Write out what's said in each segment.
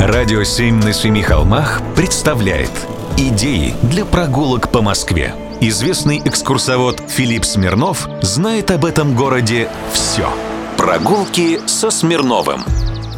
Радио «Семь на семи холмах» представляет Идеи для прогулок по Москве. Известный экскурсовод Филипп Смирнов знает об этом городе все. Прогулки со Смирновым.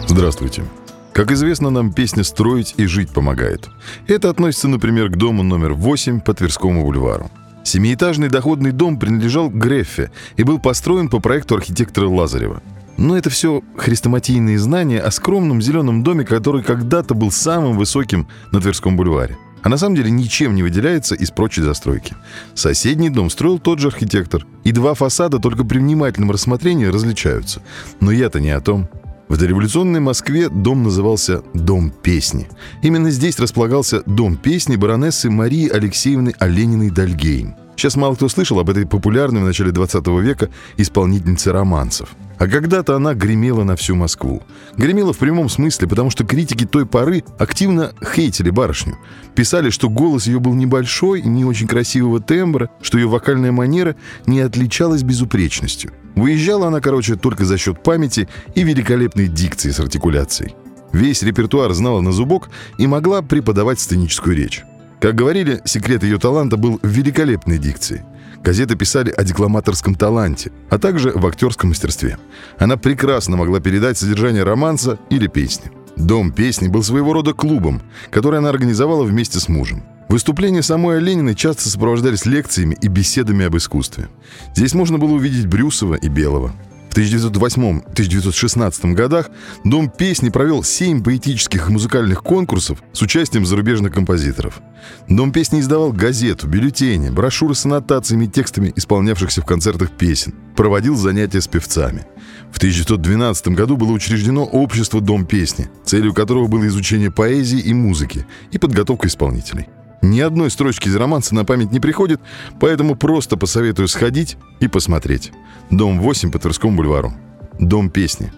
Здравствуйте. Как известно, нам песня «Строить и жить» помогает. Это относится, например, к дому номер 8 по Тверскому бульвару. Семиэтажный доходный дом принадлежал Греффе и был построен по проекту архитектора Лазарева. Но это все хрестоматийные знания о скромном зеленом доме, который когда-то был самым высоким на Тверском бульваре. А на самом деле ничем не выделяется из прочей застройки. Соседний дом строил тот же архитектор. И два фасада только при внимательном рассмотрении различаются. Но я-то не о том. В дореволюционной Москве дом назывался «Дом песни». Именно здесь располагался Дом песни баронессы Марии Алексеевны Олениной-Дальгейм. Сейчас мало кто слышал об этой популярной в начале 20 века исполнительнице романсов. А когда-то она гремела на всю Москву. Гремела в прямом смысле, потому что критики той поры активно хейтили барышню. Писали, что голос ее был небольшой, не очень красивого тембра, что ее вокальная манера не отличалась безупречностью. Выезжала она, короче, только за счет памяти и великолепной дикции с артикуляцией. Весь репертуар знала на зубок и могла преподавать сценическую речь. Как говорили, секрет ее таланта был в великолепной дикции. Газеты писали о декламаторском таланте, а также в актерском мастерстве. Она прекрасно могла передать содержание романса или песни. Дом песни был своего рода клубом, который она организовала вместе с мужем. Выступления самой Лениной часто сопровождались лекциями и беседами об искусстве. Здесь можно было увидеть Брюсова и Белого. В 1908-1916 годах Дом песни провел семь поэтических и музыкальных конкурсов с участием зарубежных композиторов. Дом песни издавал газету, бюллетени, брошюры с аннотациями и текстами исполнявшихся в концертах песен, проводил занятия с певцами. В 1912 году было учреждено общество «Дом песни», целью которого было изучение поэзии и музыки и подготовка исполнителей. Ни одной строчки из романса на память не приходит, поэтому просто посоветую сходить и посмотреть. Дом 8 по Тверскому бульвару. Дом песни.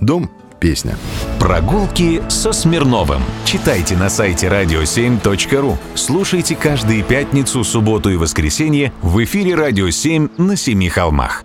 Дом песня. Прогулки со Смирновым. Читайте на сайте radio7.ru. Слушайте каждые пятницу, субботу и воскресенье в эфире «Радио 7» на Семи холмах.